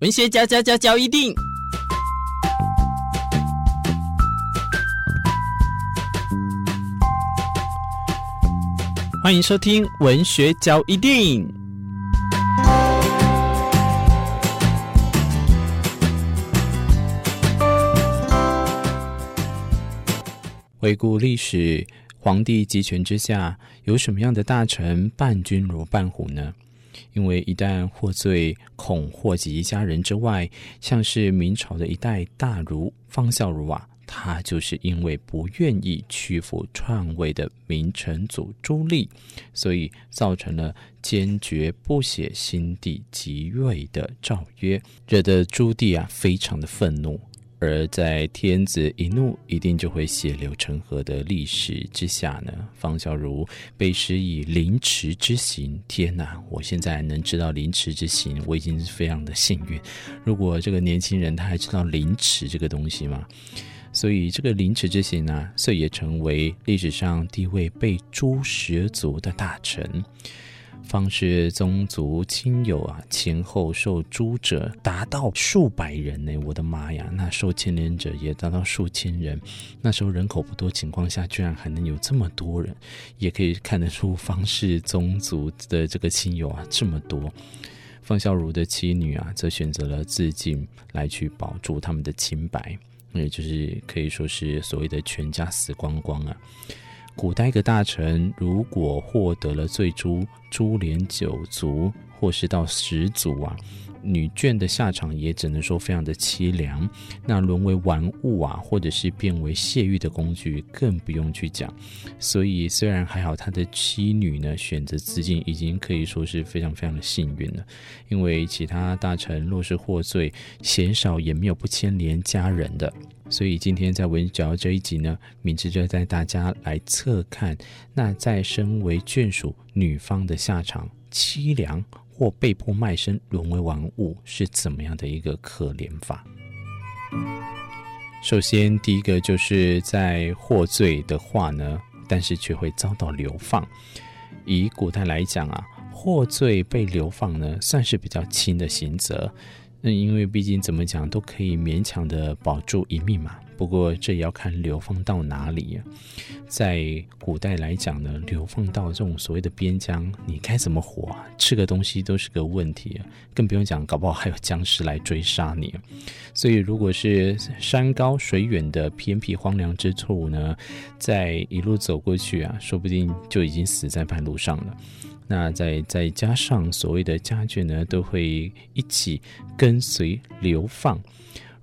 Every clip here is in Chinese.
文学嚼嚼嚼嚼一定，欢迎收听文学嚼一定。回顾历史，皇帝集权之下，有什么样的大臣伴君如伴虎呢？因为一旦获罪，恐祸及家人之外，像是明朝的一代大儒方孝孺啊，他就是因为不愿意屈服篡位的明成祖朱棣，所以造成了坚决不写新帝即位的诏约，惹得朱棣啊非常的愤怒。而在天子一怒，一定就会血流成河的历史之下呢，方孝孺被施以凌迟之刑。天哪！我现在能知道凌迟之刑，我已经是非常的幸运。如果这个年轻人他还知道凌迟这个东西吗？所以这个凌迟之刑呢，遂也成为历史上第一位被诛十族的大臣。方氏宗族亲友啊，前后受诸者达到数百人呢！我的妈呀，那受牵连者也达到数千人。那时候人口不多情况下，居然还能有这么多人，也可以看得出方氏宗族的这个亲友啊这么多。方孝孺的妻女啊，则选择了自尽来去保住他们的清白，也就是可以说是所谓的全家死光光啊。古代一个大臣如果获得了罪诛，株连九族或是到十族啊，女眷的下场也只能说非常的凄凉。那沦为玩物啊，或者是变为泄欲的工具，更不用去讲。所以虽然还好，他的妻女呢选择自尽，已经可以说是非常非常的幸运了。因为其他大臣若是获罪，嫌少也没有不牵连家人的。所以今天在文嚼这一集呢，明智就带大家来测看，那在身为眷属女方的下场凄凉，或被迫卖身沦为玩物，是怎么样的一个可怜法。首先，第一个就是在获罪的话呢，但是却会遭到流放。以古代来讲啊，获罪被流放呢，算是比较轻的刑责。那因为毕竟怎么讲都可以勉强的保住一命嘛。不过这也要看流放到哪里啊。在古代来讲呢，流放到这种所谓的边疆，你该怎么活啊？吃个东西都是个问题啊，更不用讲，搞不好还有僵尸来追杀你。所以如果是山高水远的偏僻荒凉之处呢，在一路走过去啊，说不定就已经死在半路上了。那再再加上所谓的家眷呢，都会一起跟随流放。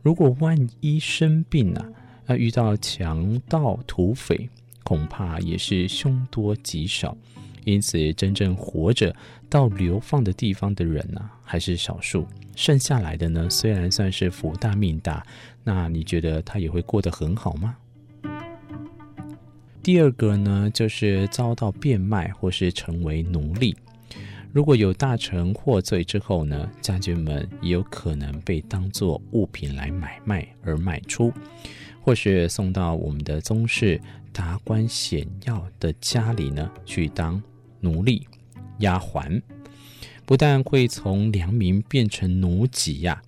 如果万一生病啊，那遇到强盗土匪，恐怕也是凶多吉少。因此，真正活着到流放的地方的人呢、还是少数。剩下来的呢，虽然算是福大命大，那你觉得他也会过得很好吗？第二个呢，就是遭到变卖或是成为奴隶。如果有大臣获罪之后呢，家眷们也有可能被当作物品来买卖而卖出，或是送到我们的宗室达官显要的家里呢去当奴隶、丫鬟。不但会从良民变成奴籍呀、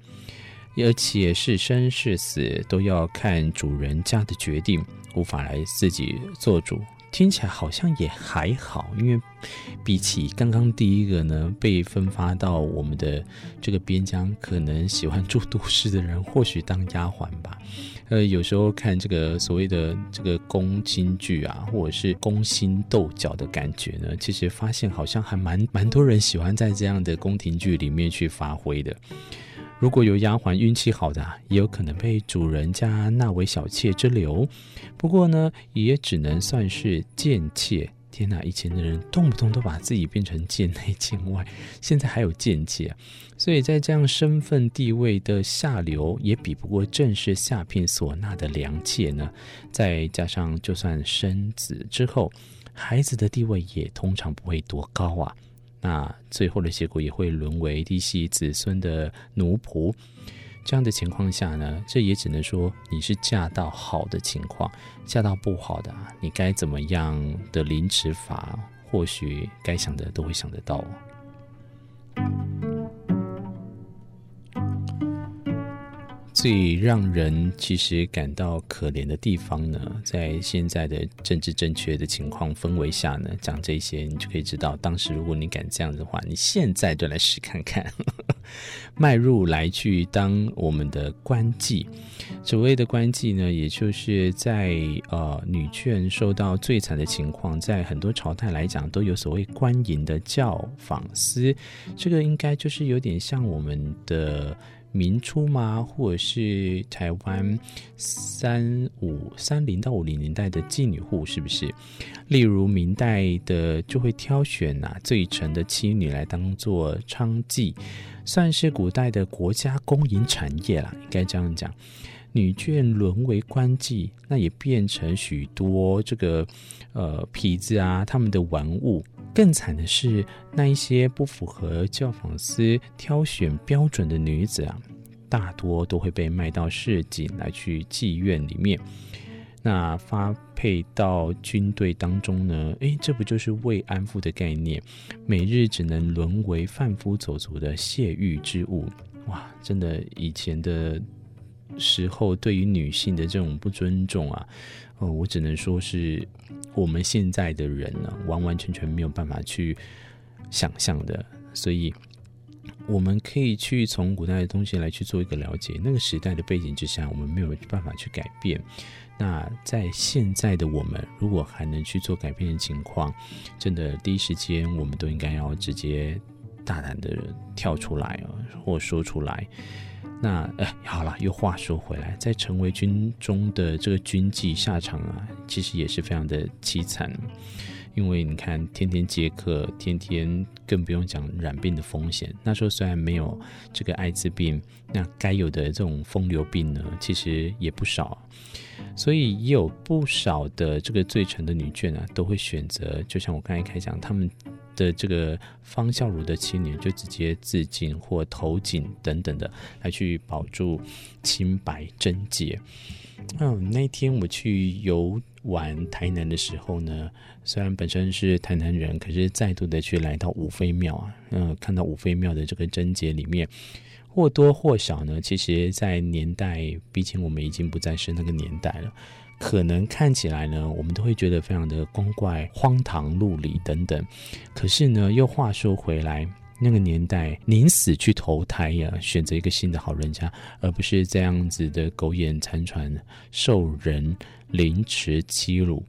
而且是生是死都要看主人家的决定。无法来自己做主，听起来好像也还好，因为比起刚刚第一个呢，被分发到我们的这个边疆，可能喜欢住都市的人，或许当丫鬟吧。呃，有时候看这个所谓的这个宫廷剧啊，或者是宫心斗角的感觉呢，其实发现好像还蛮蛮多人喜欢在这样的宫廷剧里面去发挥的。如果有丫鬟运气好的，也有可能被主人家纳为小妾之流。不过呢，也只能算是贱妾。天哪，以前的人动不动都把自己变成贱内贱外，现在还有贱妾。所以在这样身份地位的下流，也比不过正式下聘所纳的良妾呢。再加上，就算生子之后，孩子的地位也通常不会多高啊。那最后的结果也会沦为嫡系子孙的奴仆，这样的情况下呢，这也只能说你是嫁到好的情况，嫁到不好的，你该怎么样的凌迟法，或许该想的都会想得到。最让人其实感到可怜的地方呢，在现在的政治正确的情况氛围下呢，讲这些你就可以知道，当时如果你敢这样子的话，你现在就来试看看，迈入来去当我们的官妓。所谓的官妓呢，也就是在呃女眷受到最惨的情况，在很多朝代来讲都有所谓官营的教坊司，这个应该就是有点像我们的。民初吗？或者是台湾三五三零到五零年代的妓女户，是不是？例如明代的就会挑选啊最诚的妻女来当做娼妓，算是古代的国家公营产业啦，应该这样讲。女眷沦为官妓，那也变成许多这个呃痞子啊他们的玩物。更惨的是，那一些不符合教坊司挑选标准的女子啊，大多都会被卖到市井来去妓院里面，那发配到军队当中呢？诶，这不就是慰安妇的概念？每日只能沦为贩夫走卒的泄欲之物。哇，真的，以前的时候对于女性的这种不尊重啊，哦，我只能说是。我们现在的人呢，完完全全没有办法去想象的，所以我们可以去从古代的东西来去做一个了解。那个时代的背景之下，我们没有办法去改变。那在现在的我们，如果还能去做改变的情况，真的第一时间我们都应该要直接大胆的跳出来啊，或说出来。那哎，好了，又话说回来，在成为军中的这个军妓下场啊，其实也是非常的凄惨，因为你看，天天接客，天天更不用讲染病的风险。那时候虽然没有这个艾滋病，那该有的这种风流病呢，其实也不少，所以也有不少的这个最诚的女眷啊，都会选择，就像我刚才开讲，他们。的这个方孝孺的妻女就直接自尽或投井等等的，来去保住清白贞洁。嗯，那天我去游玩台南的时候呢，虽然本身是台南人，可是再度的去来到五妃庙啊，嗯，看到五妃庙的这个贞节里面，或多或少呢，其实，在年代，毕竟我们已经不再是那个年代了。可能看起来呢，我们都会觉得非常的光怪、荒唐、陆离等等。可是呢，又话说回来，那个年代宁死去投胎呀，选择一个新的好人家，而不是这样子的苟延残喘、受人凌迟欺辱。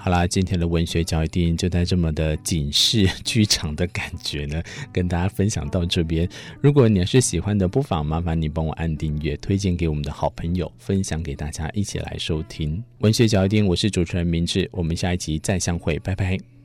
好啦，今天的文学交易电影就在这么的警示剧场的感觉呢，跟大家分享到这边。如果你要是喜欢的，不妨麻烦你帮我按订阅，推荐给我们的好朋友，分享给大家一起来收听文学交易电影。我是主持人明智，我们下一集再相会，拜拜。